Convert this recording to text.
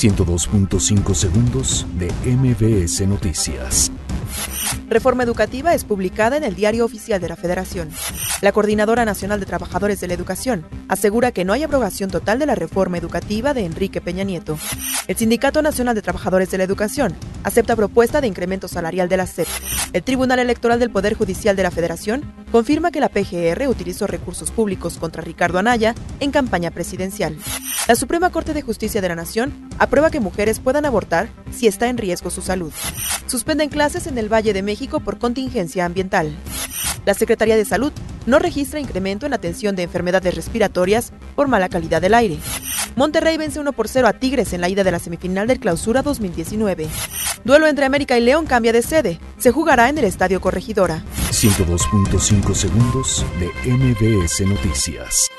102.5 segundos de MBS Noticias. Reforma educativa es publicada en el Diario Oficial de la Federación. La Coordinadora Nacional de Trabajadores de la Educación asegura que no hay abrogación total de la reforma educativa de Enrique Peña Nieto. El Sindicato Nacional de Trabajadores de la Educación acepta propuesta de incremento salarial de la SEP. El Tribunal Electoral del Poder Judicial de la Federación confirma que la PGR utilizó recursos públicos contra Ricardo Anaya en campaña presidencial. La Suprema Corte de Justicia de la Nación aprueba que mujeres puedan abortar si está en riesgo su salud. Suspenden clases en el Valle de México por contingencia ambiental. La Secretaría de Salud no registra incremento en atención de enfermedades respiratorias por mala calidad del aire. Monterrey vence 1 por 0 a Tigres en la ida de la semifinal del Clausura 2019. Duelo entre América y León cambia de sede. Se jugará en el Estadio Corregidora. 102.5 segundos de MBS Noticias.